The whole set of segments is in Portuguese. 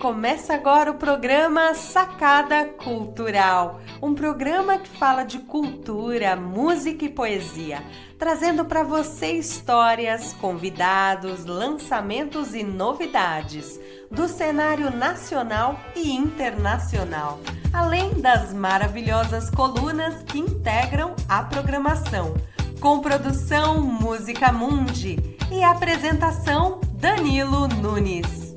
Começa agora o programa Sacada Cultural, um programa que fala de cultura, música e poesia, trazendo para você histórias, convidados, lançamentos e novidades do cenário nacional e internacional, além das maravilhosas colunas que integram a programação, com produção Música Mundi e apresentação Danilo Nunes.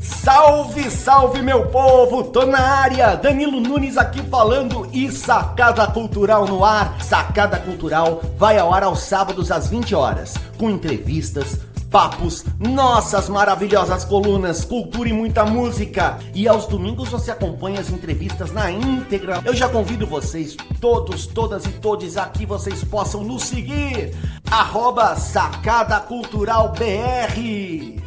Salve, salve meu povo, tô na área, Danilo Nunes aqui falando e Sacada Cultural no ar. Sacada Cultural vai ao ar aos sábados às 20 horas, com entrevistas, papos, nossas maravilhosas colunas, cultura e muita música. E aos domingos você acompanha as entrevistas na íntegra. Eu já convido vocês, todos, todas e todos aqui, vocês possam nos seguir. Arroba Sacada Cultural BR.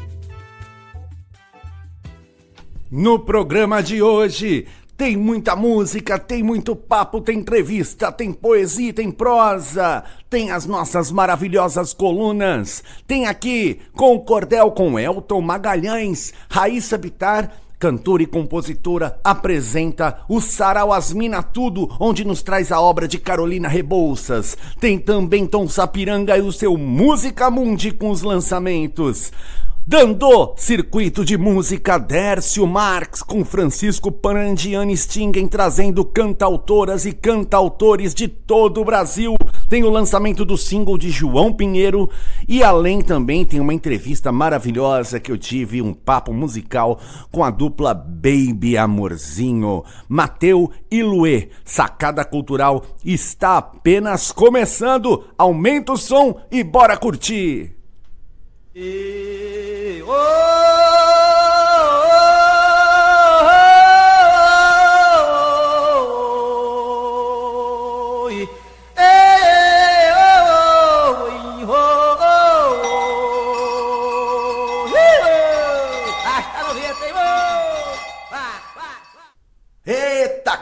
No programa de hoje tem muita música, tem muito papo, tem entrevista, tem poesia, tem prosa, tem as nossas maravilhosas colunas. Tem aqui com o Cordel com Elton Magalhães, Raíssa Bitar, cantora e compositora, apresenta o Sarau Asmina Tudo, onde nos traz a obra de Carolina Rebouças. Tem também Tom Sapiranga e o seu Música Mundi com os lançamentos. Dando circuito de música Dércio Marx com Francisco Parandiani Stingen trazendo cantautoras e cantautores de todo o Brasil. Tem o lançamento do single de João Pinheiro e além também tem uma entrevista maravilhosa que eu tive, um papo musical com a dupla Baby Amorzinho. Mateu e Luê, sacada cultural está apenas começando. Aumenta o som e bora curtir! E, oh,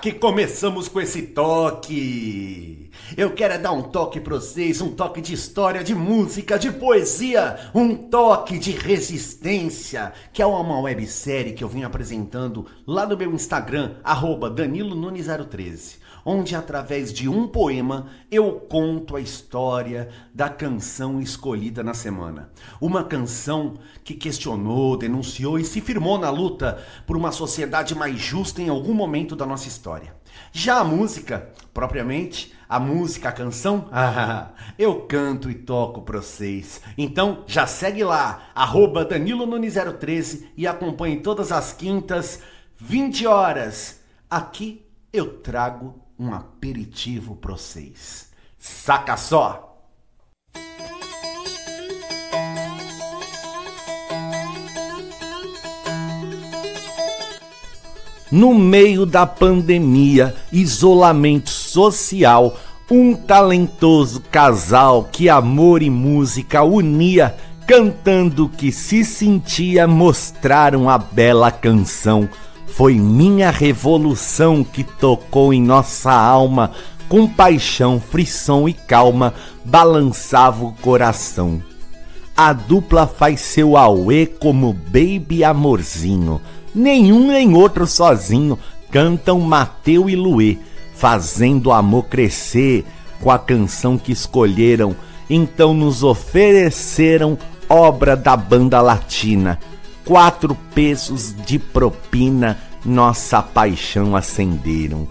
que começamos com esse toque! Eu quero é dar um toque para vocês, um toque de história, de música, de poesia, um toque de resistência, que é uma websérie que eu vim apresentando lá no meu Instagram, arroba Danilo Nunes 013 onde através de um poema eu conto a história da canção escolhida na semana. Uma canção que questionou, denunciou e se firmou na luta por uma sociedade mais justa em algum momento da nossa história. Já a música, propriamente, a música, a canção, ah, eu canto e toco pra vocês. Então já segue lá, arroba Danilo Nunes 013 e acompanhe todas as quintas, 20 horas. Aqui eu trago um aperitivo pra vocês. Saca só! No meio da pandemia, isolamento social, um talentoso casal que amor e música unia, cantando que se sentia, mostraram a bela canção. Foi minha revolução que tocou em nossa alma, com paixão, frição e calma, balançava o coração. A dupla faz seu auê como baby amorzinho nenhum nem outro sozinho cantam Mateu e Luê, fazendo amor crescer com a canção que escolheram. Então nos ofereceram obra da banda latina. Quatro pesos de propina, nossa paixão acenderam.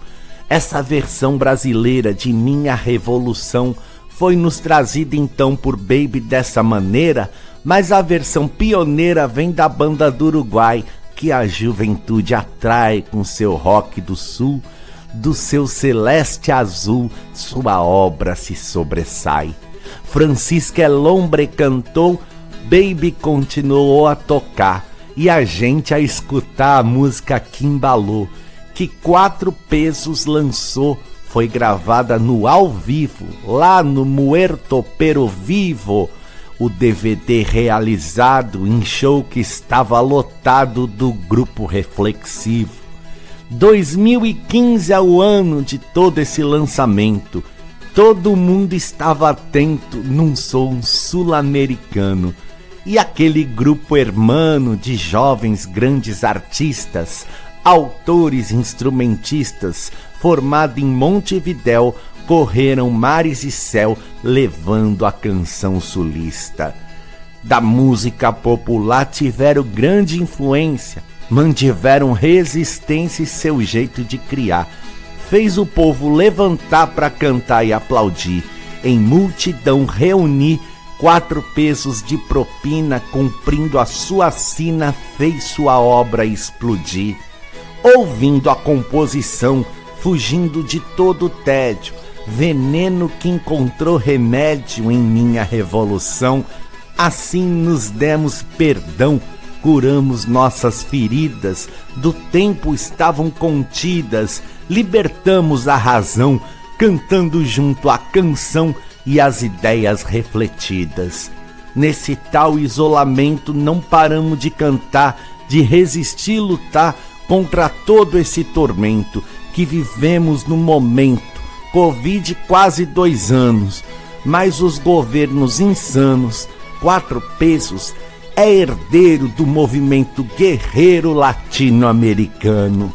Essa versão brasileira de Minha Revolução foi nos trazida então por Baby dessa maneira, mas a versão pioneira vem da banda do Uruguai, que a juventude atrai com seu rock do sul, do seu celeste azul, sua obra se sobressai. Francisca Elombre cantou, Baby continuou a tocar e a gente a escutar a música que embalou, que Quatro Pesos lançou, foi gravada no ao vivo, lá no Muerto Pero Vivo, o DVD realizado em show que estava lotado do grupo reflexivo. 2015 é o ano de todo esse lançamento. todo mundo estava atento num som sul-americano. E aquele grupo hermano de jovens grandes artistas, autores instrumentistas, formado em Montevidéu, correram mares e céu levando a canção sulista. Da música popular tiveram grande influência, mantiveram resistência e seu jeito de criar. Fez o povo levantar para cantar e aplaudir, em multidão reunir quatro pesos de propina, cumprindo a sua sina, fez sua obra explodir. Ouvindo a composição, fugindo de todo o tédio, veneno que encontrou remédio em minha revolução, assim nos demos perdão curamos nossas feridas, do tempo estavam contidas, libertamos a razão, cantando junto à canção e as ideias refletidas. Nesse tal isolamento não paramos de cantar, de resistir e lutar contra todo esse tormento que vivemos no momento. Covid quase dois anos, mas os governos insanos, quatro pesos, é herdeiro do movimento guerreiro latino-americano.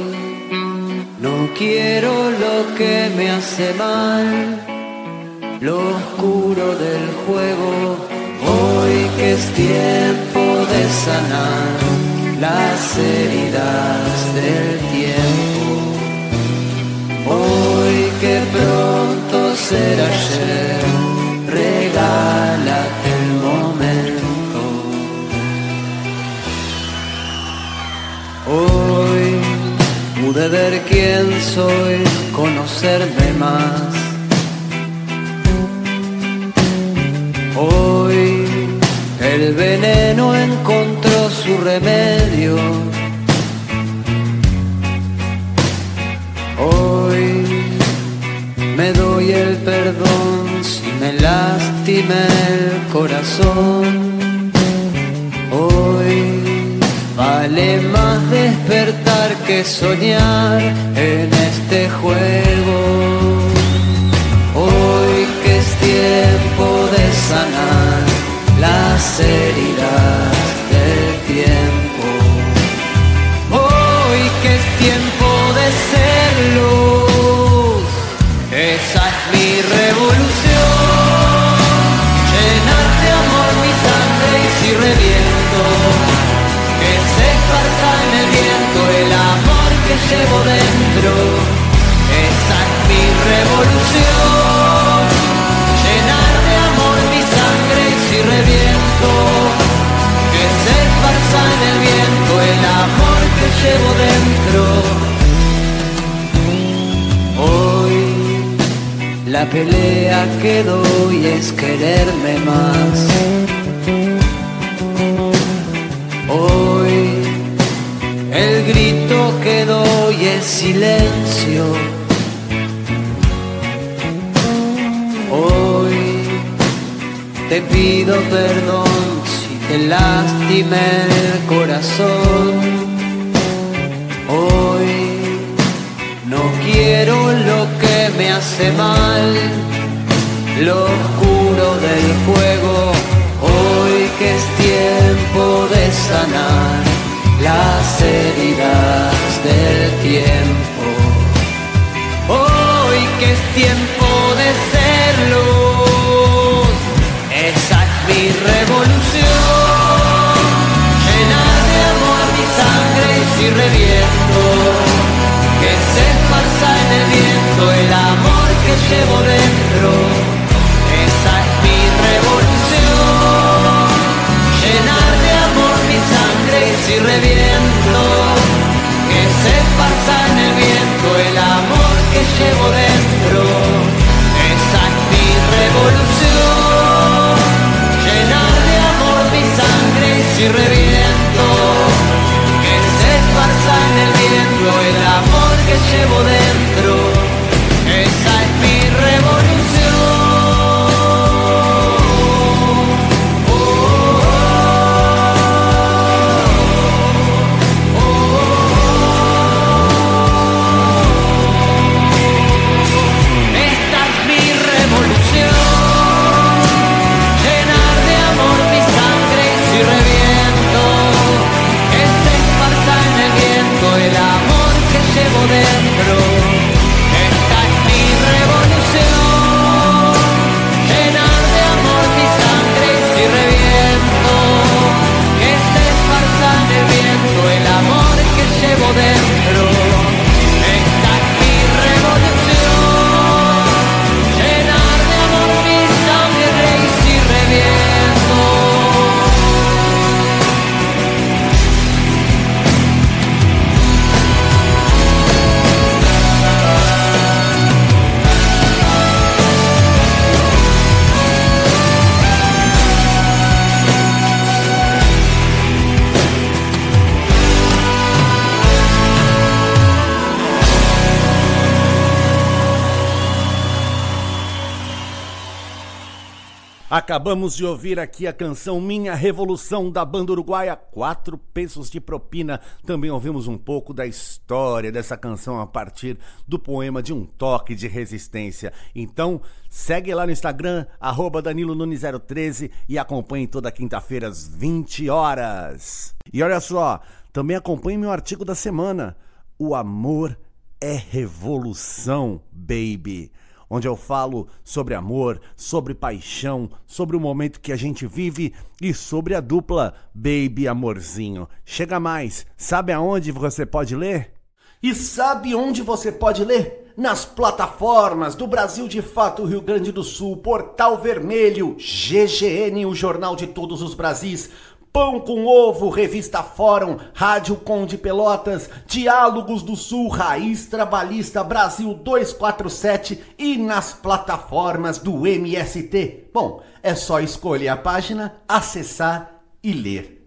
quiero lo que me hace mal, lo oscuro del juego. Hoy que es tiempo de sanar las heridas del tiempo. Hoy que pronto será ayer, pude ver quién soy, conocerme más. Hoy el veneno encontró su remedio. Hoy me doy el perdón si me lastimé el corazón. Vale más despertar que soñar en este juego. Hoy que es tiempo de sanar las heridas que llevo dentro. Esa es mi revolución. Llenar de amor mi sangre y si reviento que se esparza en el viento el amor que llevo dentro. Hoy la pelea que doy es quererme más. Silencio. Hoy te pido perdón si te lastimé el corazón. Hoy no quiero lo que me hace mal, lo oscuro del juego. Hoy que es tiempo de sanar las heridas del tiempo. tiempo de serlo. Esa es mi revolución. Llenar de amor mi sangre y si reviento, que se esparza en el viento el amor que llevo dentro. Esa es mi revolución. Llenar de amor mi sangre y si reviento, que se esparza en el viento el amor que llevo dentro. y reviento, que se esparza en el viento el amor que llevo dentro. Acabamos de ouvir aqui a canção Minha Revolução da banda uruguaia Quatro Pesos de Propina. Também ouvimos um pouco da história dessa canção a partir do poema de um toque de resistência. Então, segue lá no Instagram, arroba Danilo Nunes 013 e acompanhe toda quinta-feira às 20 horas. E olha só, também acompanhe meu artigo da semana. O amor é revolução, baby onde eu falo sobre amor, sobre paixão, sobre o momento que a gente vive e sobre a dupla Baby Amorzinho. Chega mais, sabe aonde você pode ler? E sabe onde você pode ler? Nas plataformas do Brasil de Fato Rio Grande do Sul, Portal Vermelho, GGN, o Jornal de Todos os Brasis Pão com Ovo, Revista Fórum, Rádio Conde Pelotas, Diálogos do Sul, Raiz Trabalhista Brasil 247 e nas plataformas do MST. Bom, é só escolher a página, acessar e ler.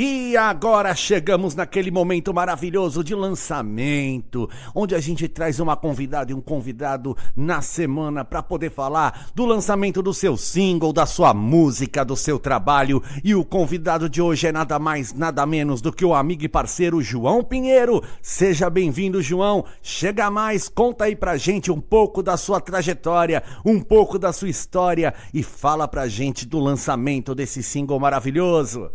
E agora chegamos naquele momento maravilhoso de lançamento, onde a gente traz uma convidada e um convidado na semana para poder falar do lançamento do seu single, da sua música, do seu trabalho. E o convidado de hoje é nada mais, nada menos do que o amigo e parceiro João Pinheiro. Seja bem-vindo, João. Chega mais, conta aí pra gente um pouco da sua trajetória, um pouco da sua história e fala pra gente do lançamento desse single maravilhoso.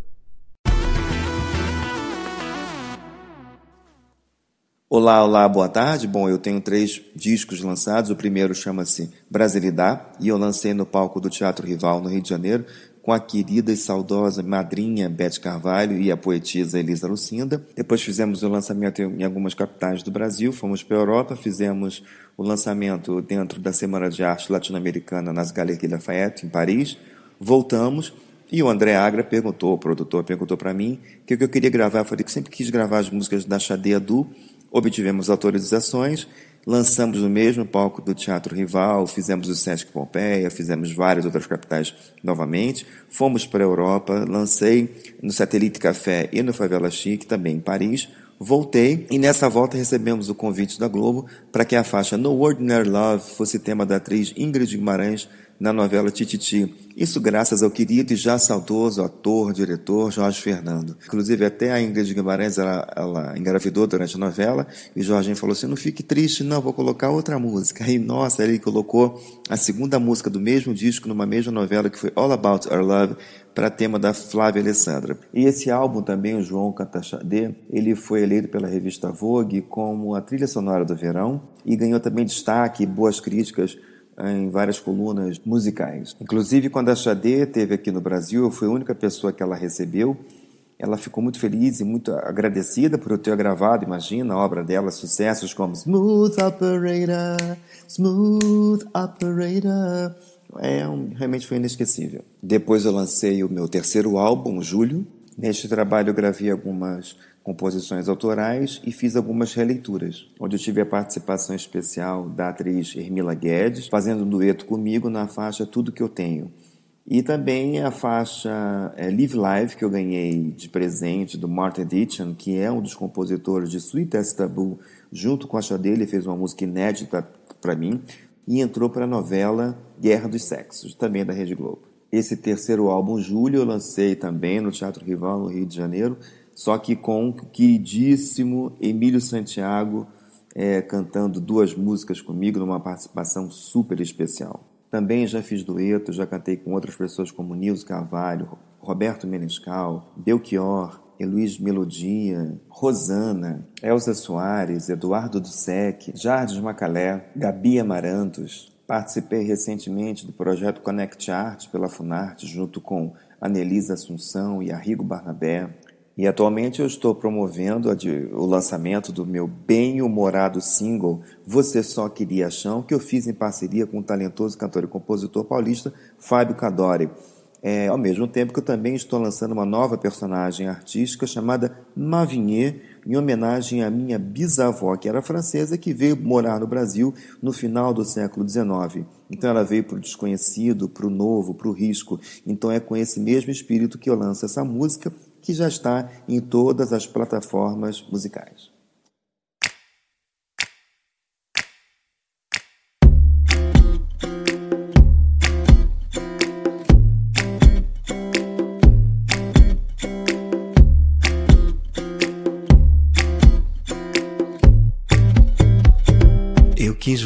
Olá, olá, boa tarde. Bom, eu tenho três discos lançados. O primeiro chama-se Brasilidade e eu lancei no palco do Teatro Rival, no Rio de Janeiro, com a querida e saudosa madrinha Beth Carvalho e a poetisa Elisa Lucinda. Depois fizemos o lançamento em algumas capitais do Brasil, fomos para a Europa, fizemos o lançamento dentro da Semana de Arte Latino-Americana nas Galeries Lafayette, em Paris. Voltamos e o André Agra perguntou, o produtor perguntou para mim, o que eu queria gravar. Eu falei que sempre quis gravar as músicas da Xadê Du obtivemos autorizações, lançamos no mesmo palco do Teatro Rival, fizemos o Sesc Pompeia, fizemos várias outras capitais novamente, fomos para a Europa, lancei no Satélite Café e no Favela Chique, também em Paris, voltei e nessa volta recebemos o convite da Globo para que a faixa No Ordinary Love fosse tema da atriz Ingrid Guimarães na novela Tititi. Isso graças ao querido e já saudoso ator, diretor Jorge Fernando. Inclusive, até a Ingrid Guimarães, ela, ela engravidou durante a novela, e Jorginho falou assim, não fique triste, não, vou colocar outra música. E, nossa, ele colocou a segunda música do mesmo disco, numa mesma novela, que foi All About Our Love, para tema da Flávia Alessandra. E esse álbum também, o João Cantachadê, ele foi eleito pela revista Vogue como a trilha sonora do verão, e ganhou também destaque e boas críticas em várias colunas musicais. Inclusive, quando a Xadê teve aqui no Brasil, eu fui a única pessoa que ela recebeu. Ela ficou muito feliz e muito agradecida por eu ter gravado, imagina, a obra dela, sucessos como Smooth Operator, Smooth Operator. É, realmente foi inesquecível. Depois eu lancei o meu terceiro álbum, Julho. Neste trabalho eu gravei algumas composições autorais e fiz algumas releituras, onde eu tive a participação especial da atriz Hermila Guedes, fazendo um dueto comigo na faixa Tudo Que Eu Tenho. E também a faixa é, Live Live, que eu ganhei de presente do Martin Ditchan, que é um dos compositores de Sweet as Taboo, junto com a Xadê, ele fez uma música inédita para mim, e entrou para a novela Guerra dos Sexos, também da Rede Globo. Esse terceiro álbum, Julho, eu lancei também no Teatro Rival, no Rio de Janeiro, só que com o queridíssimo Emílio Santiago é, cantando duas músicas comigo numa participação super especial. Também já fiz dueto, já cantei com outras pessoas como Nilson Carvalho, Roberto Menescal, Belchior, Luiz Melodia, Rosana, Elza Soares, Eduardo Dussek, Jardim Macalé, Gabi Amarantos. Participei recentemente do projeto Connect Art pela Funarte, junto com Anelisa Assunção e Arrigo Barnabé. E atualmente eu estou promovendo o lançamento do meu bem-humorado single Você Só Queria Chão, que eu fiz em parceria com o talentoso cantor e compositor paulista Fábio Cadore. É, ao mesmo tempo que eu também estou lançando uma nova personagem artística chamada Mavinier, em homenagem à minha bisavó, que era francesa, que veio morar no Brasil no final do século XIX. Então ela veio para o desconhecido, para o novo, para o risco. Então é com esse mesmo espírito que eu lanço essa música que já está em todas as plataformas musicais.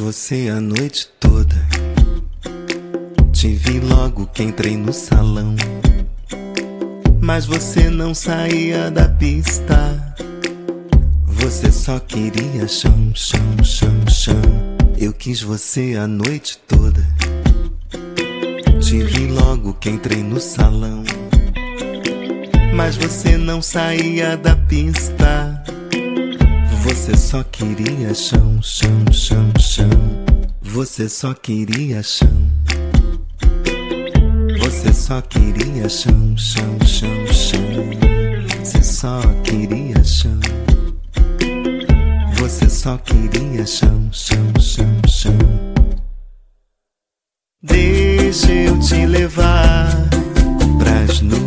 Você a noite toda. Te vi logo que entrei no salão. Mas você não saía da pista. Você só queria chão, chão, chão, chão. Eu quis você a noite toda. Te vi logo que entrei no salão. Mas você não saía da pista. Você só queria chão, chão, chão, chão. Você só queria chão. Você só queria chão, chão, chão, chão. Você só queria chão. Você só queria chão, chão, chão, chão. Deixa eu te levar pras nuvens,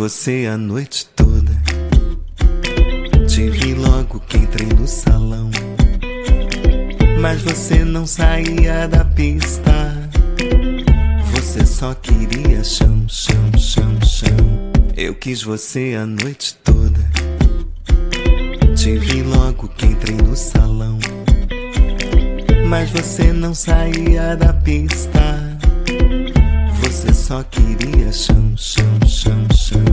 você a noite toda. Te vi logo que entrei no salão. Mas você não saía da pista. Você só queria chão, chão, chão, chão. Eu quis você a noite toda. Te vi logo que entrei no salão. Mas você não saía da pista. Você só queria chão, chão, chão, chão.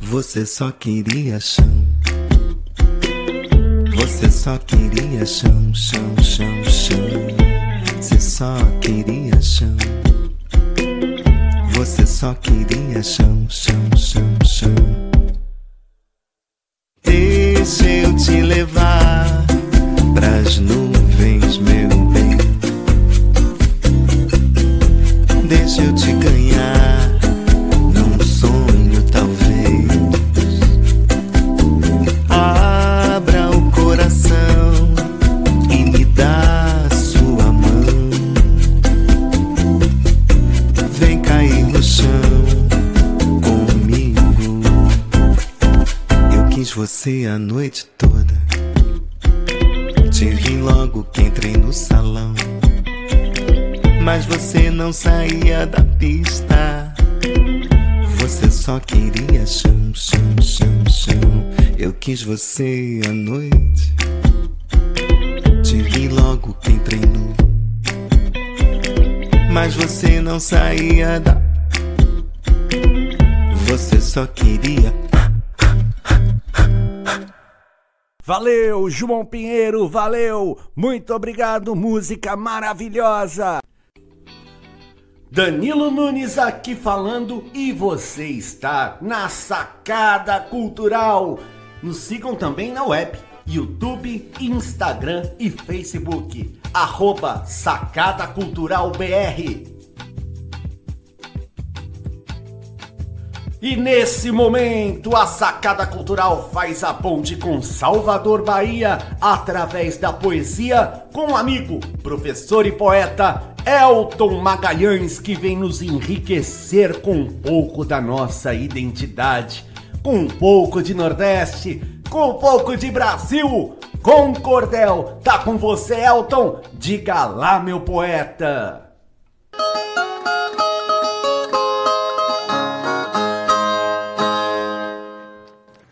Você só queria chão. Você só queria chão, chão, chão, chão. Você só queria chão. Você só queria chão, chão, chão, chão. Deixa eu te levar não saía da pista. Você só queria chão, chão, chão, chão. Eu quis você à noite. Te vi logo que entrei no. Mas você não saía da. Você só queria. Valeu, João Pinheiro, valeu! Muito obrigado, música maravilhosa! Danilo Nunes aqui falando e você está na Sacada Cultural. Nos sigam também na web, YouTube, Instagram e Facebook. Arroba Sacada Cultural BR. E nesse momento, a Sacada Cultural faz a ponte com Salvador Bahia através da poesia com o amigo, professor e poeta Elton Magalhães, que vem nos enriquecer com um pouco da nossa identidade, com um pouco de Nordeste, com um pouco de Brasil, com cordel. Tá com você, Elton? Diga lá, meu poeta.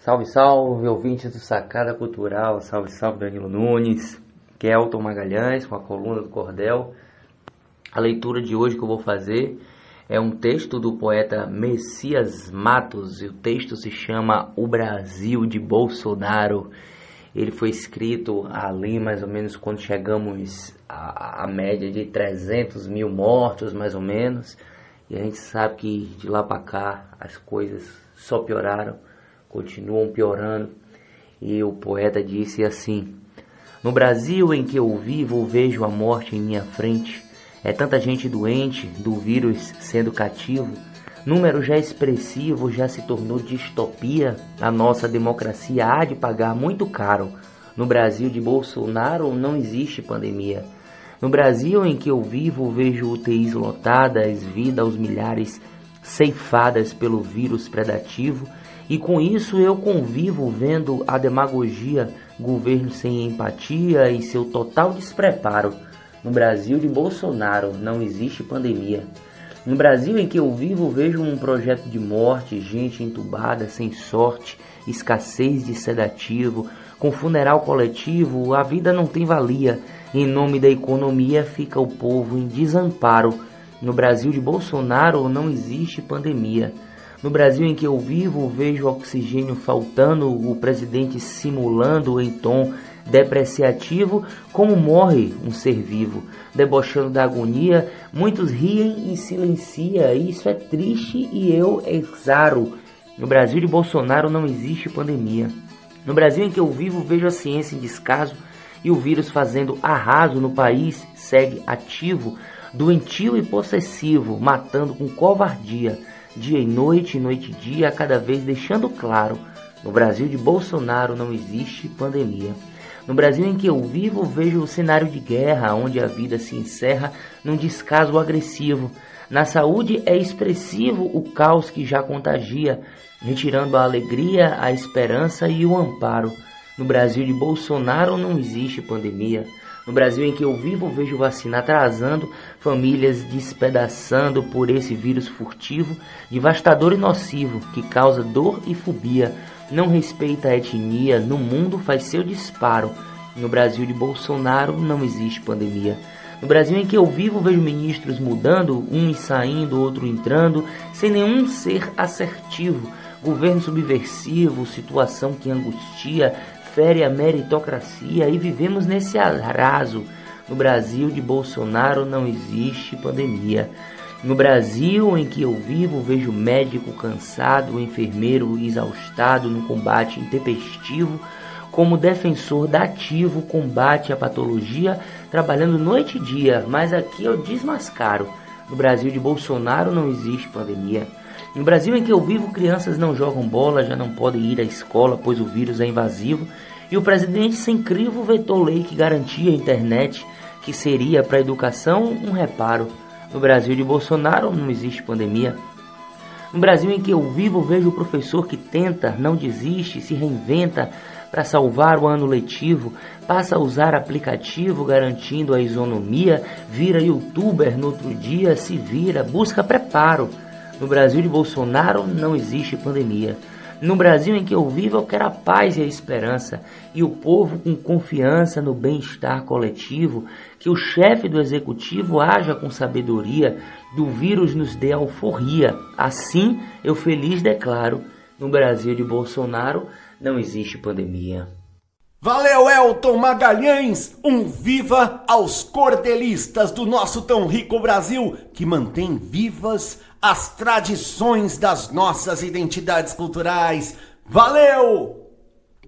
Salve, salve, ouvintes do Sacada Cultural, salve, salve Danilo Nunes, Kelton Magalhães com a coluna do Cordel. A leitura de hoje que eu vou fazer é um texto do poeta Messias Matos e o texto se chama O Brasil de Bolsonaro. Ele foi escrito ali mais ou menos quando chegamos à, à média de 300 mil mortos, mais ou menos, e a gente sabe que de lá para cá as coisas só pioraram continuam piorando. E o poeta disse assim: No Brasil em que eu vivo, vejo a morte em minha frente. É tanta gente doente, do vírus sendo cativo. Número já expressivo já se tornou distopia. A nossa democracia há de pagar muito caro. No Brasil de Bolsonaro não existe pandemia. No Brasil em que eu vivo, vejo UTIs lotadas, vida aos milhares ceifadas pelo vírus predativo, e com isso eu convivo vendo a demagogia, governo sem empatia e seu total despreparo. No Brasil de Bolsonaro não existe pandemia. No Brasil em que eu vivo, vejo um projeto de morte, gente entubada sem sorte, escassez de sedativo, com funeral coletivo, a vida não tem valia. Em nome da economia fica o povo em desamparo. No Brasil de Bolsonaro não existe pandemia. No Brasil em que eu vivo, vejo oxigênio faltando, o presidente simulando em tom depreciativo como morre um ser vivo, debochando da agonia, muitos riem e silencia, isso é triste e eu exaro. No Brasil de Bolsonaro não existe pandemia. No Brasil em que eu vivo, vejo a ciência em descaso e o vírus fazendo arraso no país segue ativo, doentio e possessivo, matando com covardia dia e noite, noite e dia, cada vez deixando claro: no Brasil de Bolsonaro não existe pandemia. No Brasil em que eu vivo, vejo o cenário de guerra, onde a vida se encerra num descaso agressivo. Na saúde é expressivo o caos que já contagia, retirando a alegria, a esperança e o amparo. No Brasil de Bolsonaro não existe pandemia. No Brasil em que eu vivo, vejo vacina atrasando, famílias despedaçando por esse vírus furtivo, devastador e nocivo, que causa dor e fobia, não respeita a etnia, no mundo faz seu disparo. No Brasil de Bolsonaro não existe pandemia. No Brasil em que eu vivo, vejo ministros mudando, uns saindo, outro entrando, sem nenhum ser assertivo. Governo subversivo, situação que angustia, fere a meritocracia e vivemos nesse arraso. No Brasil de Bolsonaro não existe pandemia. No Brasil em que eu vivo, vejo médico cansado, enfermeiro exaustado no combate intempestivo, como defensor da ativo combate à patologia, trabalhando noite e dia, mas aqui eu desmascaro. No Brasil de Bolsonaro não existe pandemia. No Brasil em que eu vivo, crianças não jogam bola, já não podem ir à escola, pois o vírus é invasivo, e o presidente sem crivo vetou lei que garantia a internet, que seria para a educação um reparo. No Brasil de Bolsonaro não existe pandemia. No Brasil em que eu vivo, vejo o professor que tenta, não desiste, se reinventa para salvar o ano letivo, passa a usar aplicativo garantindo a isonomia, vira youtuber no outro dia, se vira, busca preparo. No Brasil de Bolsonaro não existe pandemia. No Brasil em que eu vivo, eu quero a paz e a esperança, e o povo com confiança no bem-estar coletivo, que o chefe do executivo haja com sabedoria, do vírus nos dê alforria. Assim, eu feliz declaro: no Brasil de Bolsonaro não existe pandemia. Valeu, Elton Magalhães! Um viva aos cordelistas do nosso tão rico Brasil que mantém vivas as tradições das nossas identidades culturais. Valeu!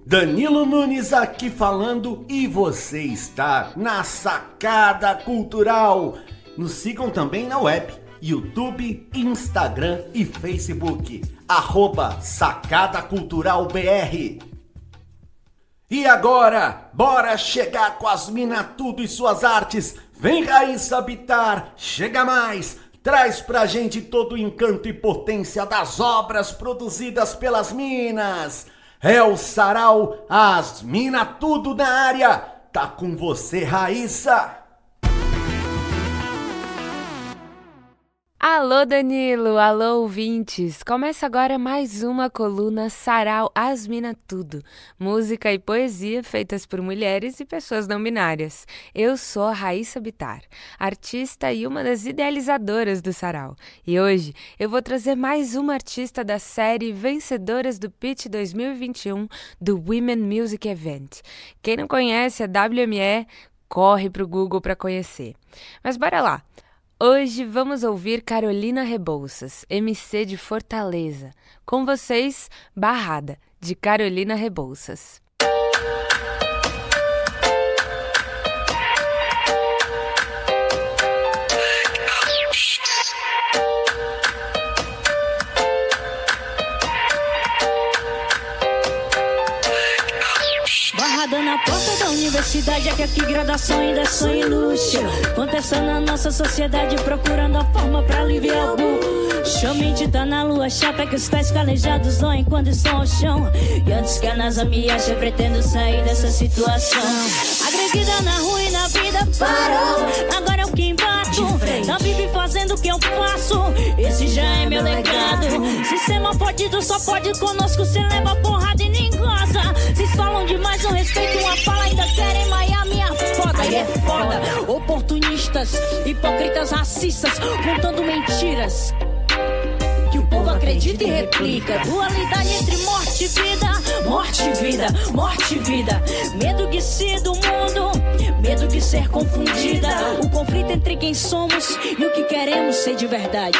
Danilo Nunes aqui falando e você está na Sacada Cultural. Nos sigam também na web, YouTube, Instagram e Facebook. Arroba Sacada Cultural BR. E agora, bora chegar com as mina tudo e suas artes. Vem Raíssa habitar, chega mais. Traz pra gente todo o encanto e potência das obras produzidas pelas minas. É o sarau, as mina tudo na área. Tá com você, Raíssa. Alô Danilo, alô ouvintes! Começa agora mais uma coluna Sarau Asmina Tudo, música e poesia feitas por mulheres e pessoas não binárias. Eu sou a Raíssa Bitar, artista e uma das idealizadoras do Sarau. E hoje eu vou trazer mais uma artista da série Vencedoras do Pitch 2021 do Women Music Event. Quem não conhece a WME, corre pro Google para conhecer. Mas bora lá! Hoje vamos ouvir Carolina Rebouças, MC de Fortaleza. Com vocês, Barrada, de Carolina Rebouças. Na porta da universidade, é que aqui graduação ainda é sonho luxo. Contestando a nossa sociedade, procurando a forma pra aliviar o burro. Somente tá na lua chapa que os pés calejados doem quando estão ao chão. E antes que a NASA me ache, eu pretendo sair dessa situação. Agredida na rua e na vida parou. Agora é o que embato. Não vive fazendo o que eu faço. Esse já é meu legado. Sistema fodido só pode conosco. Cê leva porrada e nem goza. Vocês falam demais, não respeito uma fala. Ainda querem maiar minha foda. E é foda. Oportunistas, hipócritas, racistas, contando mentiras que o povo acredita e replica. Dualidade entre morte e vida, morte e vida, morte e vida. Medo de ser do mundo, medo de ser confundida. O conflito entre quem somos e o que queremos ser de verdade.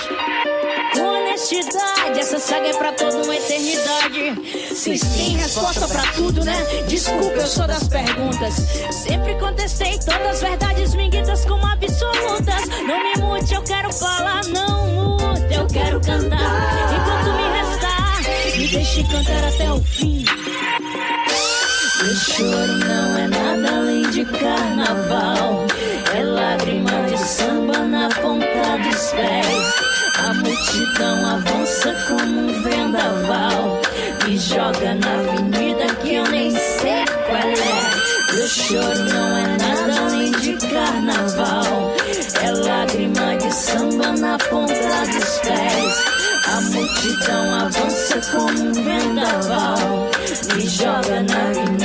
Honestidade, essa saga é pra toda uma eternidade. Vocês têm resposta pra tudo, né? Desculpa, eu sou das perguntas. Sempre contestei todas as verdades minguitas como absolutas. Não me mute, eu quero falar, não mute, eu quero cantar. Enquanto me restar, me deixe cantar até o fim. Meu choro não é nada além de carnaval. É lágrima de samba na ponta dos pés. A multidão avança como um vendaval. Me joga na avenida que eu nem sei qual é. Meu choro não é nada além de carnaval. É lágrima de samba na ponta dos pés. A multidão avança como um vendaval. Me joga na avenida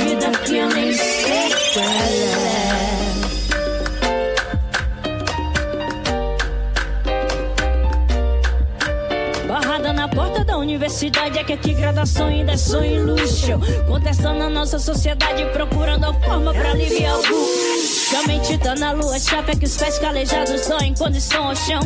universidade é que aqui graduação ainda é sonho e. Contestando a nossa sociedade, procurando a forma pra aliviar o luxo. Somente tá na lua, chapa que os pés calejados doem quando estão ao chão.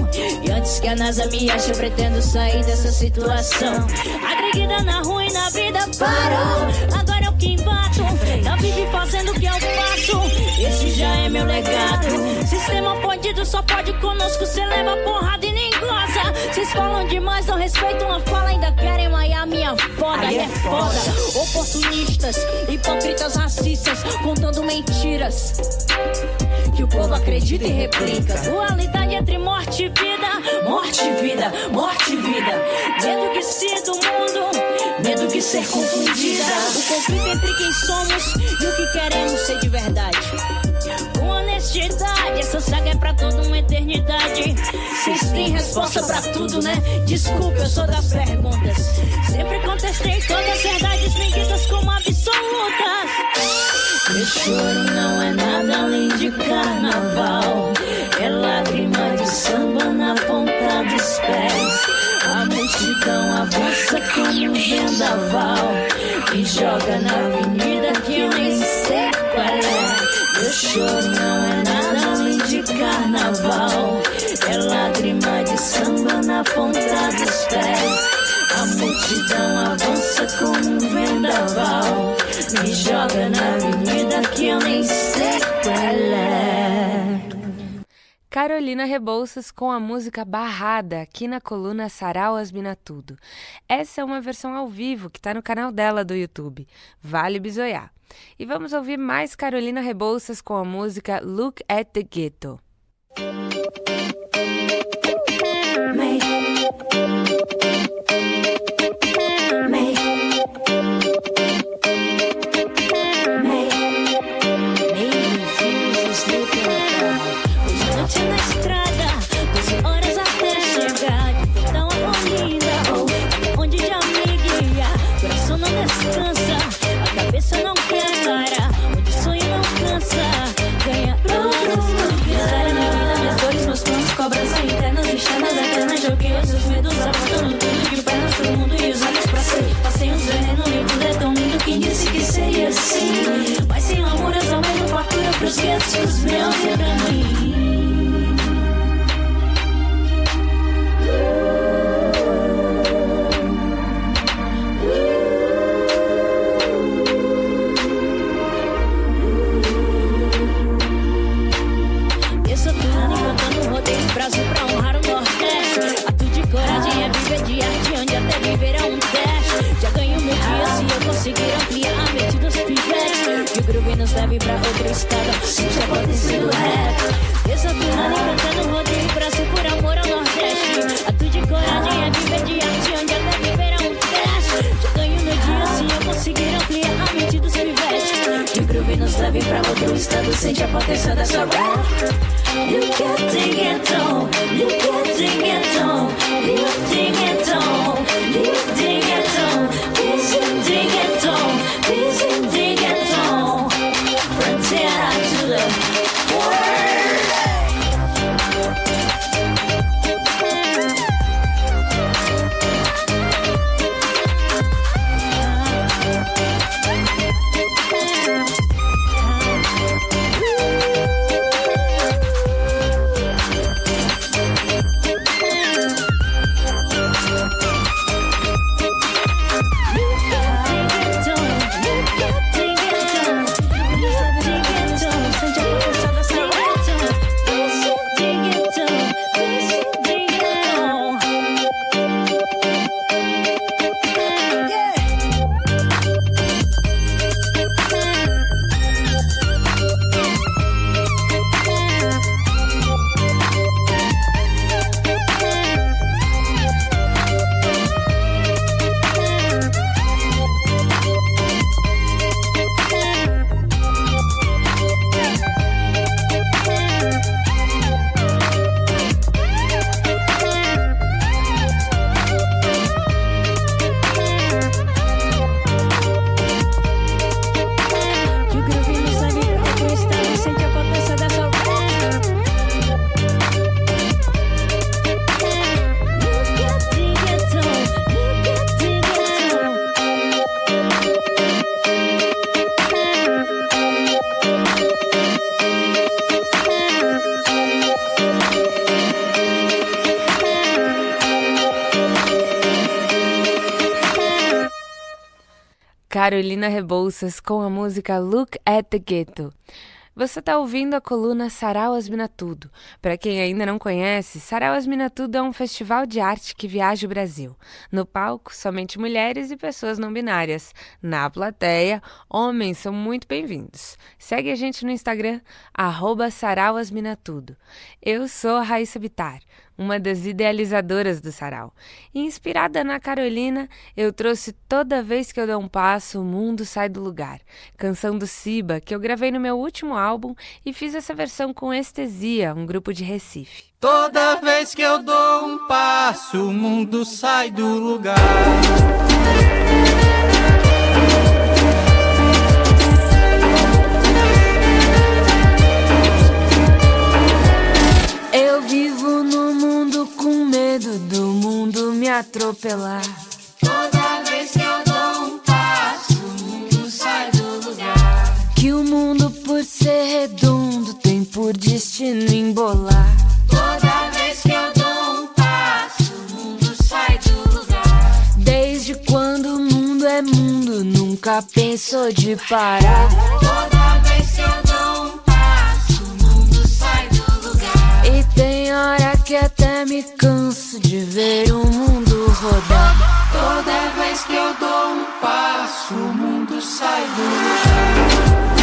E antes que a NASA me ache, pretendo sair dessa situação. Agredida na rua e na vida parou. É que embato. Não vive fazendo o que eu faço. Esse já é meu legado. Sistema fodido só pode conosco. Cê leva porrada e nem goza. Vocês falam demais, não respeitam a fala. Ainda querem maiar minha foda. E é foda. Oportunistas, hipócritas, racistas, contando mentiras. Que o povo acredita e replica. Dualidade entre morte e vida, morte e vida, morte e vida. Medo de ser do mundo, medo de ser confundida. O conflito entre quem somos e o que queremos ser de verdade. Com honestidade, essa saga é pra toda uma eternidade. Vocês têm resposta pra tudo, né? Desculpa, eu sou das perguntas. Sempre contestei todas as verdades medidas como absolutas. Meu choro não é nada além de carnaval. É lágrima de samba na ponta dos pés. Multidão avança como um vendaval. E joga na avenida que eu nem sei qual é. Meu choro não é nada além de carnaval. É lágrima de samba na ponta dos pés. A multidão avança como um vendaval. Me joga na avenida que eu nem sei qual é. Carolina Rebouças com a música Barrada, aqui na coluna Sarau Asmina Tudo. Essa é uma versão ao vivo que está no canal dela do YouTube. Vale bisoiar. E vamos ouvir mais Carolina Rebouças com a música Look at the Ghetto. Fartura pros guetos, acreditada. Se já pode ser o rap Eu sou pirralha cantando rodeio pra se por amor ao Nordeste. A tu de coragem é viver de arte Onde até viver é um teste. Já ganho meu dia se eu conseguir ampliar a mente do seu investe Que o groove nos leve pra outro estado Sente a potência dessa rap You getting it on, you getting it on, lifting it on, Carolina Rebouças com a música Look at the Ghetto. Você está ouvindo a coluna Sarau Asmina Tudo. Para quem ainda não conhece, Sarau Asmina Tudo é um festival de arte que viaja o Brasil. No palco, somente mulheres e pessoas não binárias. Na plateia, homens são muito bem-vindos. Segue a gente no Instagram, arroba Sarau Asmina Tudo. Eu sou Raíssa Bitar, uma das idealizadoras do Sarau. Inspirada na Carolina, eu trouxe Toda Vez Que Eu Dou Um Passo, O Mundo Sai do Lugar, canção do Siba, que eu gravei no meu último álbum e fiz essa versão com Estesia, um grupo de Recife. Toda vez que eu dou um passo, o mundo sai do lugar. Medo do mundo me atropelar. Toda vez que eu dou um passo, o mundo sai do lugar. Que o mundo, por ser redondo, tem por destino embolar. Toda vez que eu dou um passo, o mundo sai do lugar. Desde quando o mundo é mundo, nunca pensou de parar. Toda vez que eu dou tem hora que até me canso de ver o mundo rodar. Toda vez que eu dou um passo, o mundo sai do lugar.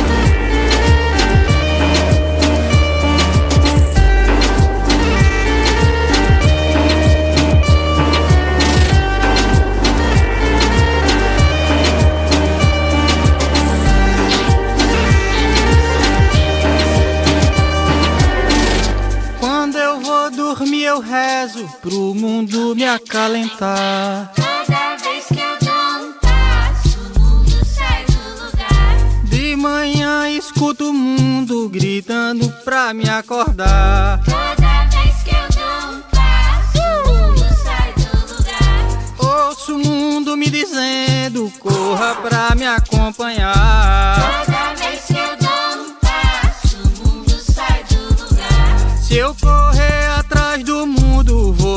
Eu rezo pro mundo me acalentar. Toda vez que eu dou um passo, o mundo sai do lugar. De manhã escuto o mundo gritando pra me acordar. Toda vez que eu dou um passo, o mundo sai do lugar. Ouço o mundo me dizendo: corra pra me acompanhar. Toda vez que eu dou um passo, o mundo sai do lugar. Se eu correr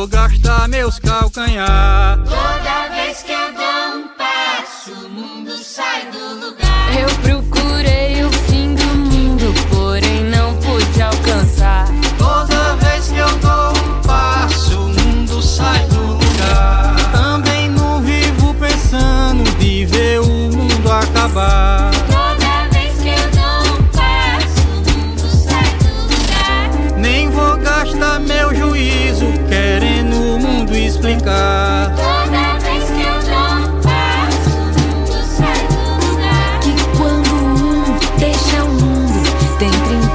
vou gastar meus calcanhar. Toda vez que eu dou um passo, o mundo sai do lugar.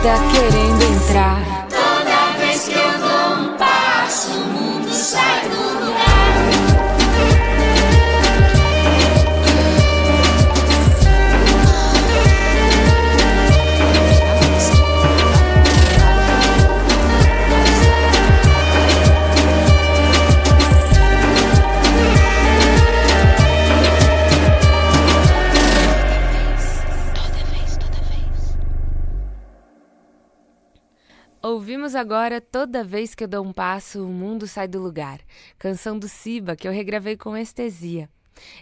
Vida querendo agora Toda vez que eu dou um passo, o mundo sai do lugar. Canção do Siba que eu regravei com estesia.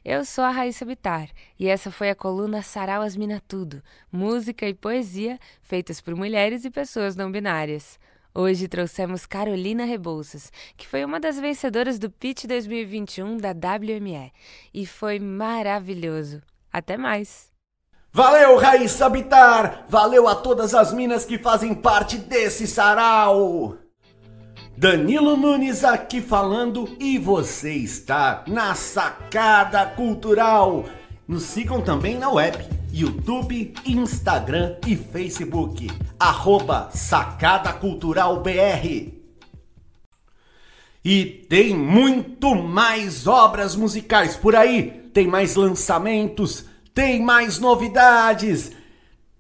Eu sou a Raíssa Bitar e essa foi a coluna Sarau Asmina Tudo, música e poesia feitas por mulheres e pessoas não binárias. Hoje trouxemos Carolina Rebouças, que foi uma das vencedoras do Pitch 2021 da WME e foi maravilhoso. Até mais! Valeu, Raíssa Bitar! Valeu a todas as minas que fazem parte desse sarau! Danilo Nunes aqui falando e você está na Sacada Cultural. Nos sigam também na web, YouTube, Instagram e Facebook. Arroba Sacada Cultural BR. E tem muito mais obras musicais por aí. Tem mais lançamentos, tem mais novidades.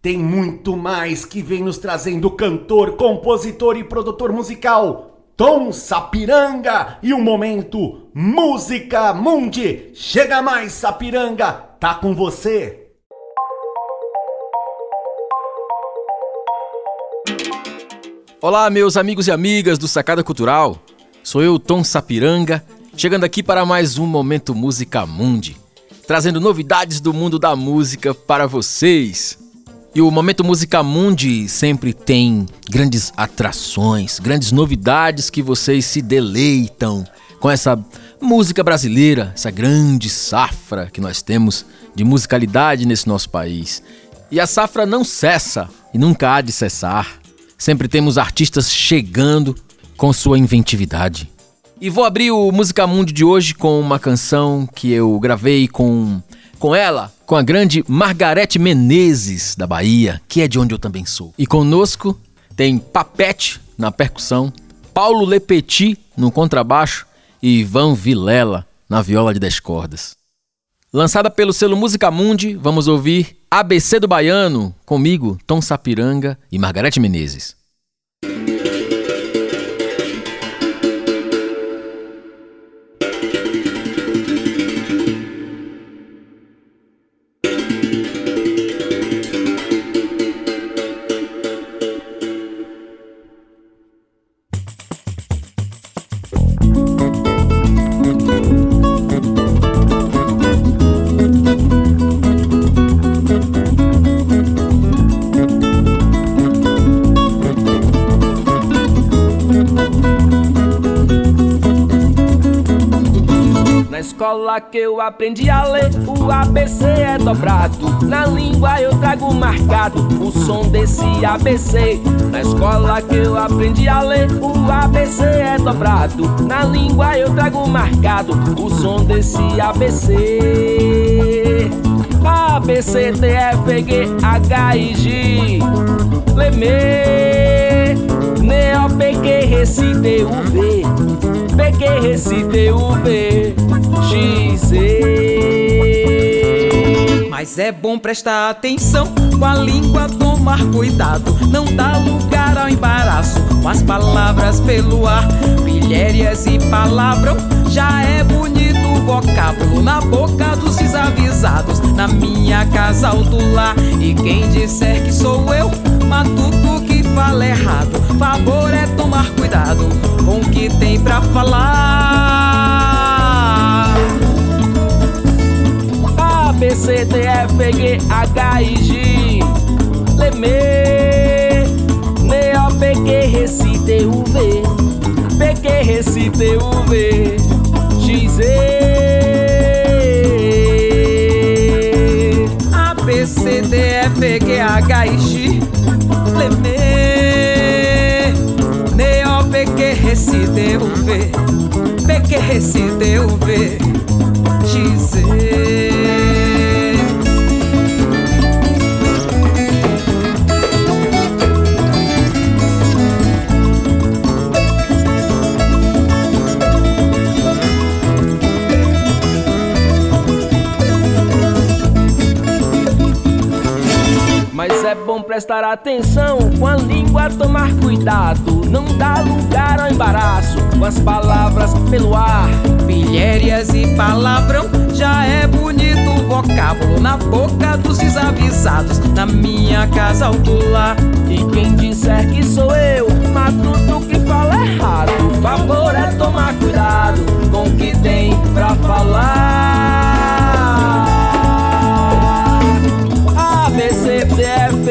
Tem muito mais que vem nos trazendo cantor, compositor e produtor musical Tom Sapiranga e o momento Música Mundi. Chega mais, Sapiranga, tá com você. Olá, meus amigos e amigas do Sacada Cultural. Sou eu, Tom Sapiranga, chegando aqui para mais um momento Música Mundi, trazendo novidades do mundo da música para vocês. E o Momento Música Mundi sempre tem grandes atrações, grandes novidades que vocês se deleitam com essa música brasileira, essa grande safra que nós temos de musicalidade nesse nosso país. E a safra não cessa e nunca há de cessar. Sempre temos artistas chegando com sua inventividade. E vou abrir o Música Mundi de hoje com uma canção que eu gravei com com ela, com a grande Margarete Menezes, da Bahia, que é de onde eu também sou. E conosco tem Papete na percussão, Paulo Lepetit no contrabaixo e Ivan Vilela na viola de 10 cordas. Lançada pelo selo Música Mundi, vamos ouvir ABC do Baiano, comigo, Tom Sapiranga e Margarete Menezes. Escola que eu aprendi a ler, o ABC é dobrado. Na língua eu trago marcado o som desse ABC. Na escola que eu aprendi a ler, o ABC é dobrado. Na língua eu trago marcado o som desse ABC. A, B, C, D, F, G, H, I, J, Lemê, Ne, O, P, Q, R, S, T, U, V, P, Q, R, S, T, U, V, E. Mas é bom prestar atenção com a língua, tomar cuidado, não dá lugar ao embaraço. Com as palavras pelo ar, pilhérias e palavrão, já é bonito o vocábulo na boca dos desavisados. Na minha casa alto lá, e quem disser que sou eu, matuto que fala errado. Favor é tomar cuidado com o que tem pra falar. B, C, D, F, G, H, I, Lemê, Ne, O, P, Q, R, S, T, U, V, P, Q, U, V, X, E. A, B, C, D, F, G, H, I, Lemê, Ne, O, P, Q, R, S, T, U, V, P, Q, U, V, é bom prestar atenção. Com a língua tomar cuidado. Não dá lugar ao embaraço. Com as palavras pelo ar. Pilhérias e palavrão já é bonito o vocábulo na boca dos desavisados. Na minha casa lá. E quem disser que sou eu, matuto que fala errado. Favor é tomar cuidado com o que tem pra falar. A,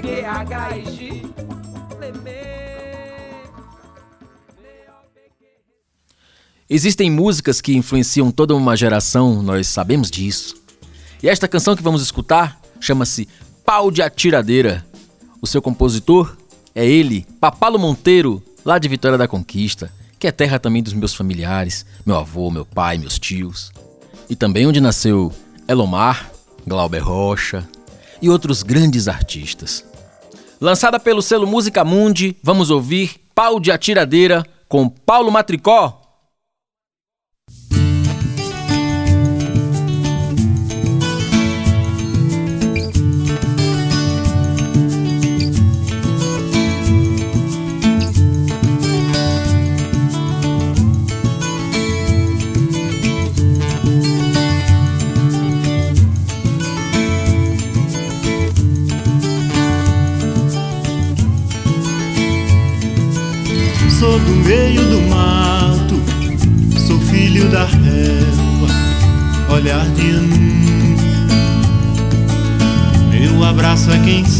G, H, I, J, D, B. Existem músicas que influenciam toda uma geração, nós sabemos disso. E esta canção que vamos escutar chama-se Pau de Atiradeira. O seu compositor é ele, Papalo Monteiro, lá de Vitória da Conquista, que é terra também dos meus familiares, meu avô, meu pai, meus tios. E também onde nasceu Elomar, Glauber Rocha e outros grandes artistas. Lançada pelo selo Música Mundi, vamos ouvir Pau de Atiradeira com Paulo Matricó.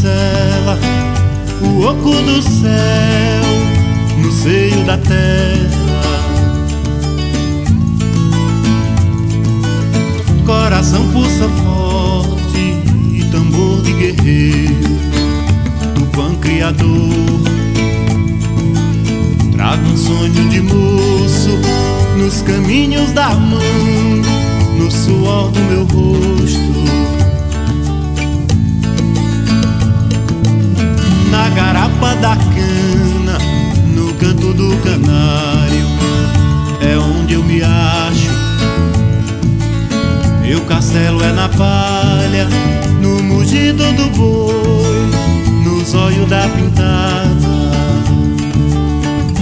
Sela o oco do céu no seio da terra. Coração pulsa forte e tambor de guerreiro do pão criador. Trago um sonho de moço nos caminhos da mão, no suor do meu rosto. Garapa da cana, no canto do canário, é onde eu me acho. Meu castelo é na palha, no mugido do boi, no zóio da pintada.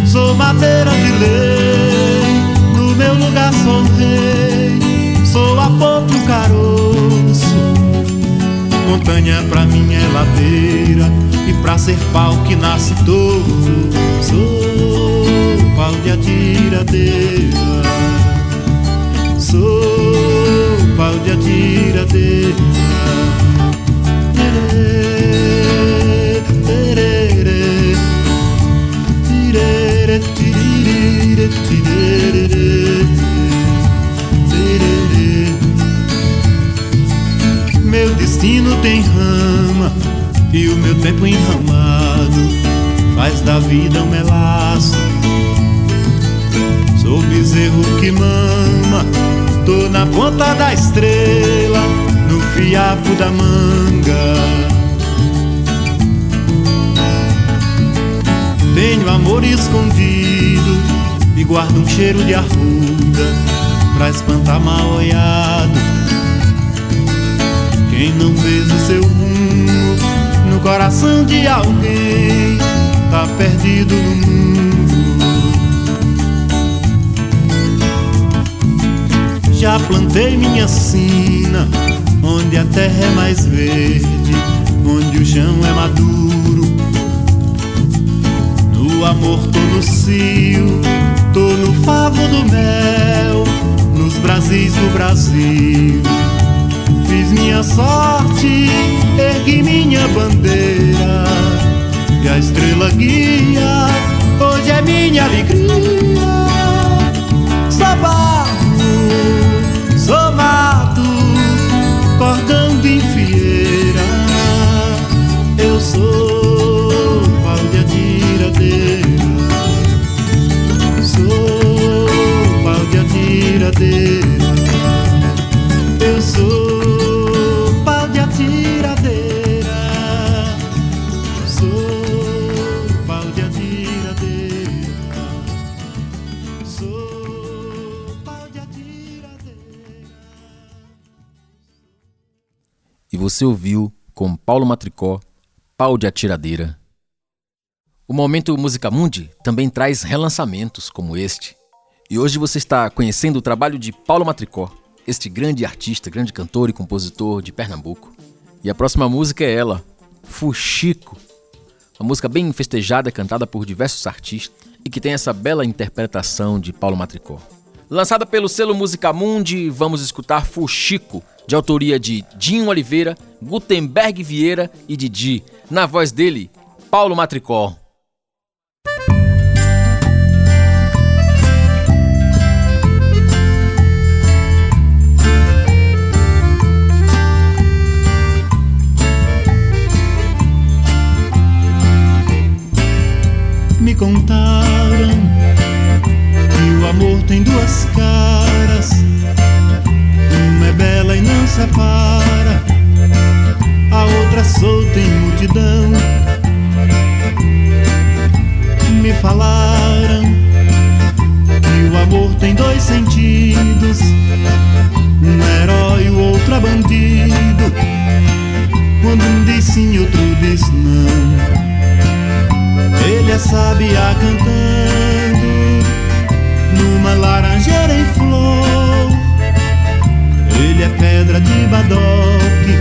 Sou madeira de lei, no meu lugar sou rei. Sou a pouco caroço, montanha pra mim é ladeira. E pra ser pau que nasce torto, sou pau de atiradeira. Sou pau de atiradeira. Destino tem rama e o meu tempo enramado faz da vida um melaço. Sou bezerro que mama, tô na ponta da estrela, no fiapo da manga. Tenho amor escondido e guardo um cheiro de arruda pra espantar mal olhado. Quem não vê o seu rumo no coração de alguém tá perdido no mundo. Já plantei minha sina onde a terra é mais verde, onde o chão é maduro. No amor tô no cio, tô no favo do mel, nos braços oásis do Brasil. Fiz minha sorte, ergui minha bandeira. E a estrela guia, hoje é minha alegria. Você ouviu com Paulo Matricó, Pau de Atiradeira. O Momento Música Mundi também traz relançamentos como este. E hoje você está conhecendo o trabalho de Paulo Matricó, este grande artista, grande cantor e compositor de Pernambuco. E a próxima música é ela, Fuxico. Uma música bem festejada, cantada por diversos artistas e que tem essa bela interpretação de Paulo Matricó. Lançada pelo selo Música Mundi, vamos escutar Fuxico, de autoria de Dinho Oliveira, Gutenberg Vieira e Didi. Na voz dele, Paulo Matricó. Me contaram que o amor tem duas caras. Bela e não separa, a outra solta em multidão. Me falaram que o amor tem dois sentidos, um herói o outro é bandido. Quando um diz sim, outro diz não. Ele é sabiá cantando numa laranjeira em flor. Ele é pedra de badoque,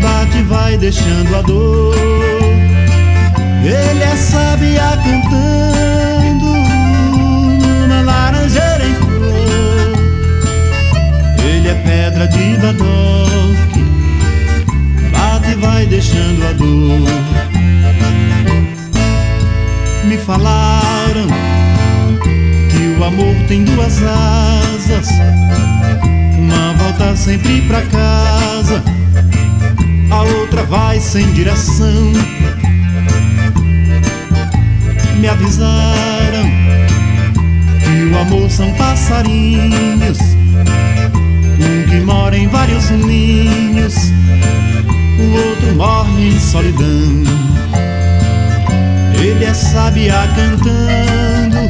bate e vai deixando a dor. Ele é sabiá cantando numa laranjeira em flor. Ele é pedra de badoque, bate e vai deixando a dor me falaram que o amor tem duas asas. Volta sempre pra casa, a outra vai sem direção. Me avisaram que o amor são passarinhos, um que mora em vários ninhos, o outro morre em solidão. Ele é sabiá cantando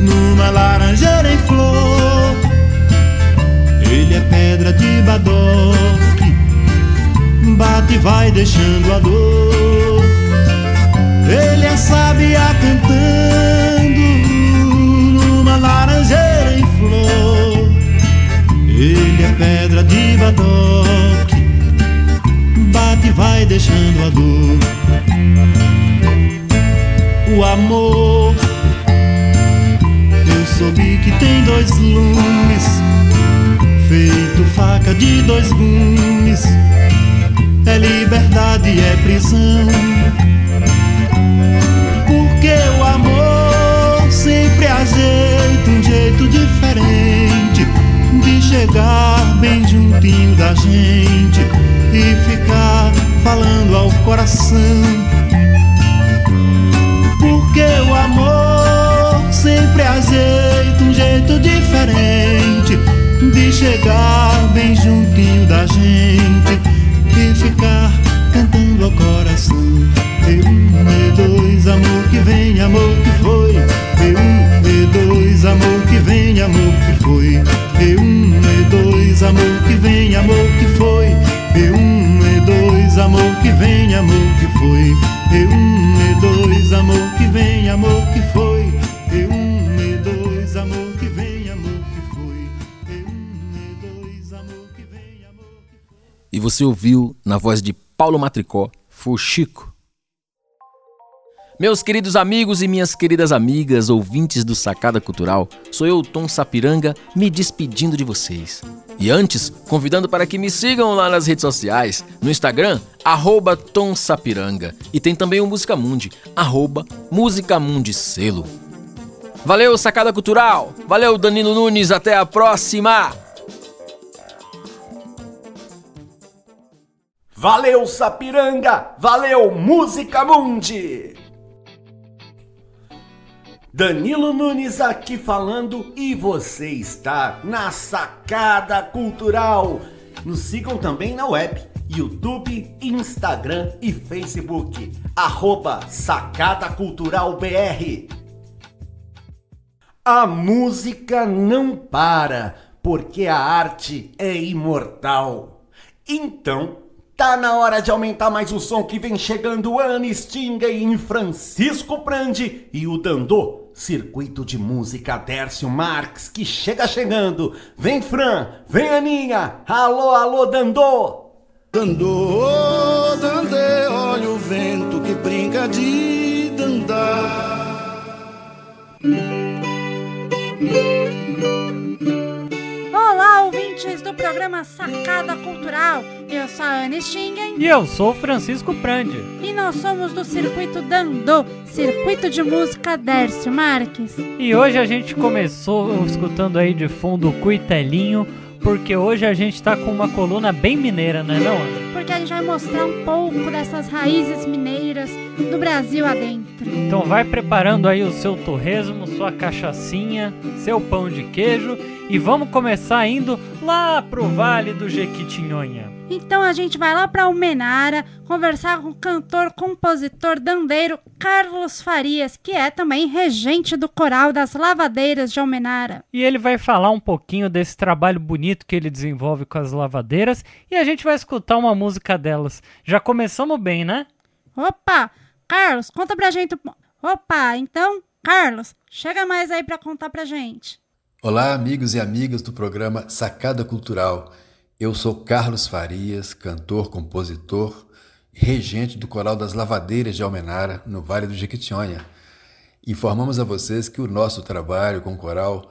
numa laranjeira em flor. Ele é pedra de badoque, bate e vai deixando a dor. Ele é sabiá cantando numa laranjeira em flor. Ele é pedra de badoque, bate e vai deixando a dor o amor. Eu soube que tem dois lumes, feito faca de dois gumes. É liberdade, é prisão. Porque o amor sempre ajeita um jeito diferente de chegar bem juntinho da gente e ficar falando ao coração porque o amor sempre ajeita um jeito diferente de chegar bem juntinho da gente e ficar cantando ao coração. E um, e dois, amor que vem, amor que foi. E um, e dois, amor que vem, amor que foi. E um, e dois, amor que vem, amor que foi. E um, e dois, amor que vem, amor que foi. E um, e dois, amor que vem, amor que foi. E você ouviu, na voz de Paulo Matricó, Fuxico. Meus queridos amigos e minhas queridas amigas, ouvintes do Sacada Cultural, sou eu, Tom Sapiranga, me despedindo de vocês. E antes, convidando para que me sigam lá nas redes sociais, no Instagram, arroba Tom Sapiranga, e tem também o Música Mundi, arroba Música Mundi Selo. Valeu, Sacada Cultural! Valeu, Danilo Nunes, até a próxima! Valeu, Sapiranga! Valeu, Música Mundi! Danilo Nunes aqui falando e você está na Sacada Cultural. Nos sigam também na web, YouTube, Instagram e Facebook. Arroba Sacada Cultural BR. A música não para, porque a arte é imortal. Então, Tá na hora de aumentar mais o som que vem chegando Anne em Francisco Prandi e o Dandô, circuito de música Dércio Marques que chega chegando. Vem Fran, vem Aninha, alô, alô Dandô. Dandô, Dandê, olha o vento que brinca de dandar ouvintes do programa Sacada Cultural. Eu sou a Anne Stingen. E eu sou o Francisco Prandi. E nós somos do Circuito Dandô, Circuito de Música Dércio Marques. E hoje a gente começou escutando aí de fundo o Cuitelinho, porque hoje a gente tá com uma coluna bem mineira, né não? Porque a gente vai mostrar um pouco dessas raízes mineiras do Brasil adentro. Então vai preparando aí o seu torresmo, sua cachaçinha, seu pão de queijo e vamos começar indo lá pro Vale do Jequitinhonha. Então a gente vai lá para Almenara conversar com o cantor, compositor, dandeiro Carlos Farias, que é também regente do coral das lavadeiras de Almenara. E ele vai falar um pouquinho desse trabalho bonito que ele desenvolve com as lavadeiras e a gente vai escutar uma música delas. Já começamos bem, né? Opa! Carlos, conta pra gente. Opa, então, Carlos, chega mais aí pra contar pra gente. Olá, amigos e amigas do programa Sacada Cultural. Eu sou Carlos Farias, cantor, compositor, regente do Coral das Lavadeiras de Almenara, no Vale do Jequitinhonha. Informamos a vocês que o nosso trabalho com o coral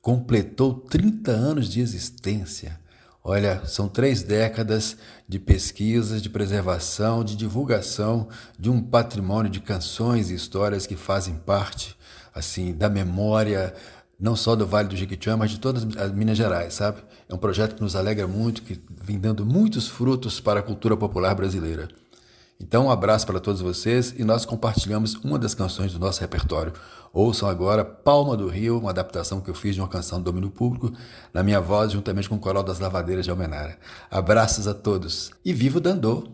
completou 30 anos de existência. Olha, são três décadas de pesquisas, de preservação, de divulgação de um patrimônio de canções e histórias que fazem parte, assim, da memória não só do Vale do Jequitinhonha, mas de todas as Minas Gerais, sabe? É um projeto que nos alegra muito, que vem dando muitos frutos para a cultura popular brasileira. Então, um abraço para todos vocês e nós compartilhamos uma das canções do nosso repertório. Ouçam agora Palma do Rio, uma adaptação que eu fiz de uma canção do domínio público, na minha voz, juntamente com o Coral das Lavadeiras de Almenara. Abraços a todos e viva o Dandô!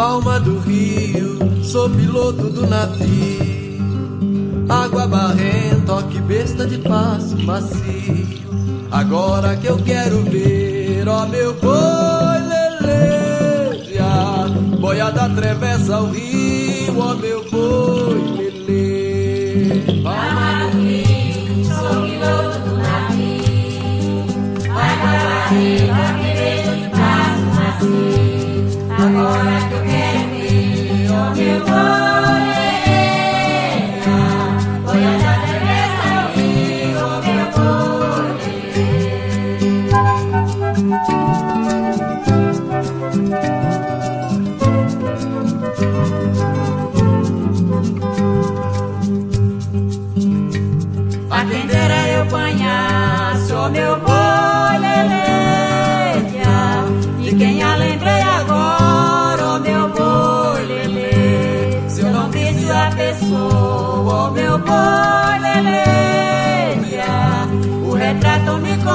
Palma do rio, sou piloto do navio. Água barrenta, ó que besta de passo macio. Agora que eu quero ver, ó meu boi leleja. Boiada atravessa o rio, ó meu boi lele. Palma do rio, sou piloto do navio. Água barrenta,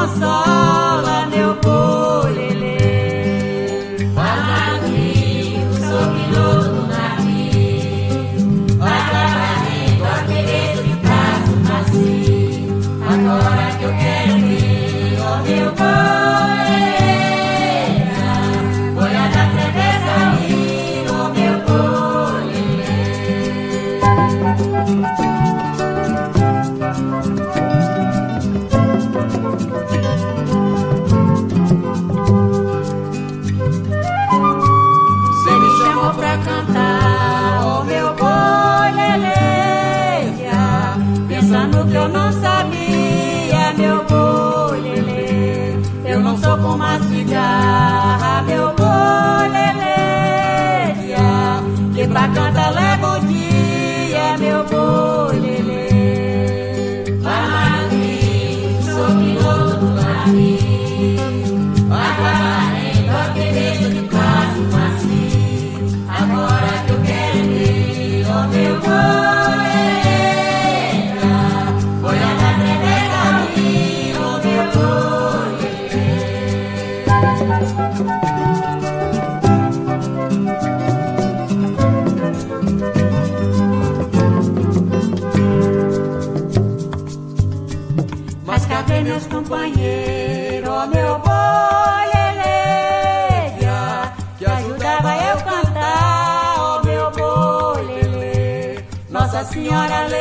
passar. Nossa Senhora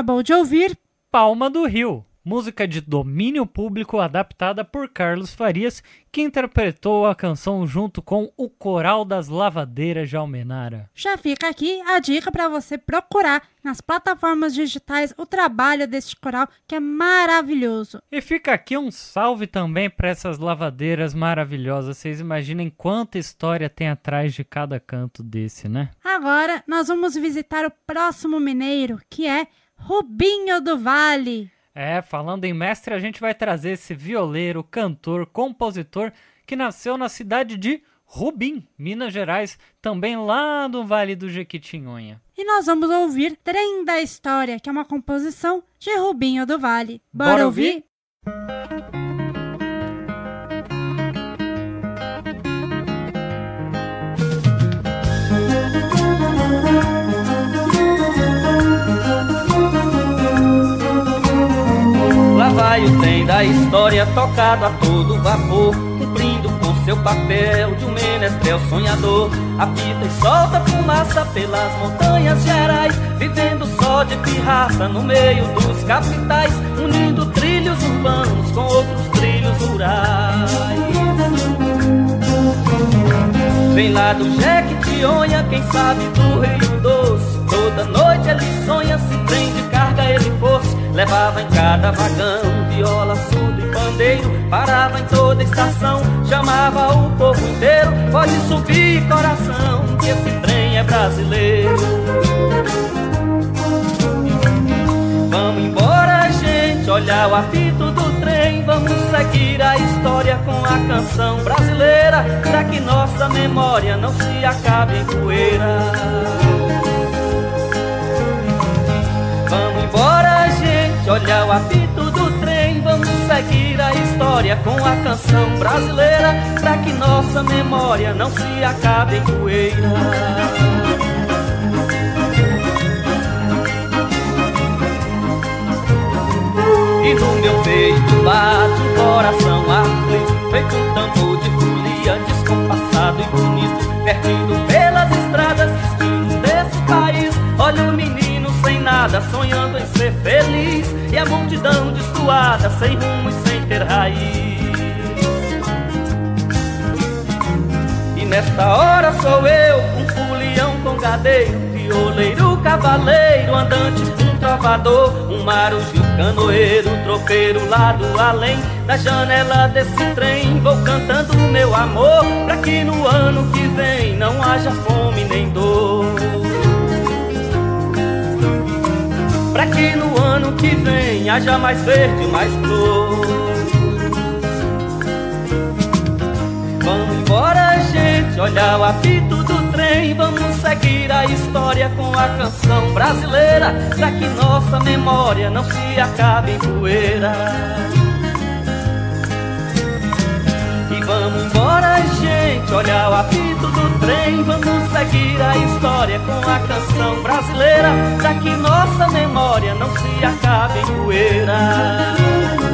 acabou de ouvir Palma do Rio, música de domínio público adaptada por Carlos Farias, que interpretou a canção junto com o Coral das Lavadeiras de Almenara. Já fica aqui a dica para você procurar nas plataformas digitais o trabalho deste coral que é maravilhoso. E fica aqui um salve também para essas lavadeiras maravilhosas. Vocês imaginem quanta história tem atrás de cada canto desse, né? Agora nós vamos visitar o próximo mineiro, que é Rubinho do Vale. É, falando em mestre, a gente vai trazer esse violeiro, cantor, compositor que nasceu na cidade de Rubim, Minas Gerais, também lá no Vale do Jequitinhonha. E nós vamos ouvir Trem da História, que é uma composição de Rubinho do Vale. Bora, Bora ouvir? ouvir? Vai o trem da história tocado a todo vapor, cumprindo com seu papel de um menestrel sonhador. Apita e solta fumaça pelas montanhas gerais, vivendo só de pirraça no meio dos capitais, unindo trilhos urbanos com outros trilhos rurais. Vem lá do Jequitinhonha, quem sabe do Rio Doce. Toda noite ele sonha, se trem de carga ele fosse. Levava em cada vagão viola, surdo e pandeiro. Parava em toda estação, chamava o povo inteiro. Pode subir, coração, que esse trem é brasileiro. Vamos embora, gente, olhar o apito do trem. Vamos seguir a história com a canção brasileira. Pra que nossa memória não se acabe em poeira. Embora, gente, olhar o apito do trem. Vamos seguir a história com a canção brasileira. Pra que nossa memória não se acabe em poeira. E no meu peito bate o coração aflito Feito um tambor de folia descompassado e bonito Perdido pelas estradas destinos desse país Olha o menino nada, sonhando em ser feliz E a multidão destoada, sem rumo e sem ter raiz. E nesta hora sou eu, um folião congadeiro Violeiro, cavaleiro, andante, um trovador Um marujo, canoeiro, tropeiro lá do além Da janela desse trem vou cantando meu amor Pra que no ano que vem não haja fome nem dor Pra que no ano que vem haja mais verde, mais flor Vamos embora, gente, olhar o apito do trem. Vamos seguir a história com a canção brasileira. Pra que nossa memória não se acabe em poeira. Gente, o apito do trem. Vamos seguir a história com a canção brasileira. Pra que nossa memória não se acabe em poeira.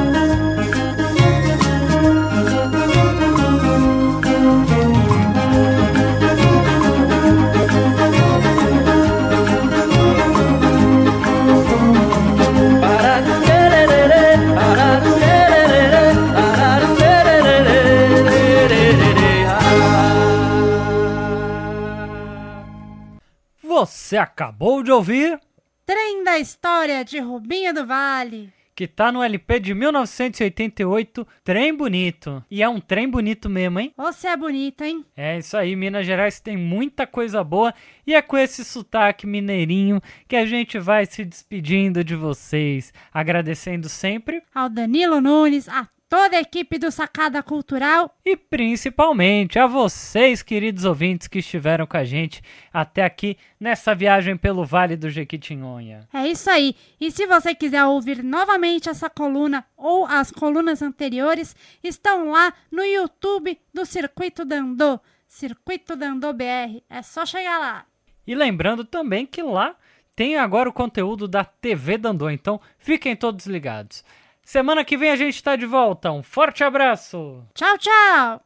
Você acabou de ouvir Trem da História de Rubinho do Vale. que tá no LP de 1988, Trem Bonito. E é um trem bonito mesmo, hein? Você é bonito, hein? É isso aí, Minas Gerais tem muita coisa boa e é com esse sotaque mineirinho que a gente vai se despedindo de vocês, agradecendo sempre Ao Danilo Nunes, a toda a equipe do Sacada Cultural. e principalmente a vocês, queridos ouvintes que estiveram com a gente até aqui nessa viagem pelo Vale do Jequitinhonha. É isso aí. E se você quiser ouvir novamente essa coluna ou as colunas anteriores, estão lá no YouTube do Circuito Dandô. Circuito Dandô BR. É só chegar lá. E lembrando também que lá tem agora o conteúdo da TV Dandô, então fiquem todos ligados. Semana que vem a gente tá de volta. Um forte abraço! Tchau, tchau!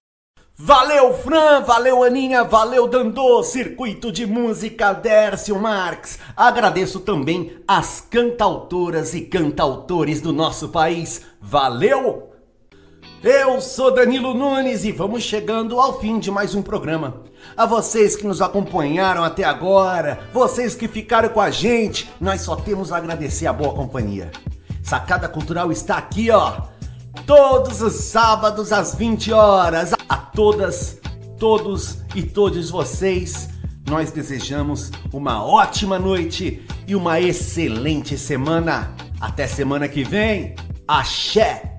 Valeu, Fran, valeu, Aninha, valeu, Dandô, Circuito de Música Dércio Marx. Agradeço também as cantautoras e cantautores do nosso país. Valeu! Eu sou Danilo Nunes e vamos chegando ao fim de mais um programa. A vocês que nos acompanharam até agora, vocês que ficaram com a gente, nós só temos a agradecer a boa companhia. Sacada Cultural está aqui, ó, todos os sábados às 20 horas. A todas, todos e todos vocês, nós desejamos uma ótima noite e uma excelente semana. Até semana que vem. Axé!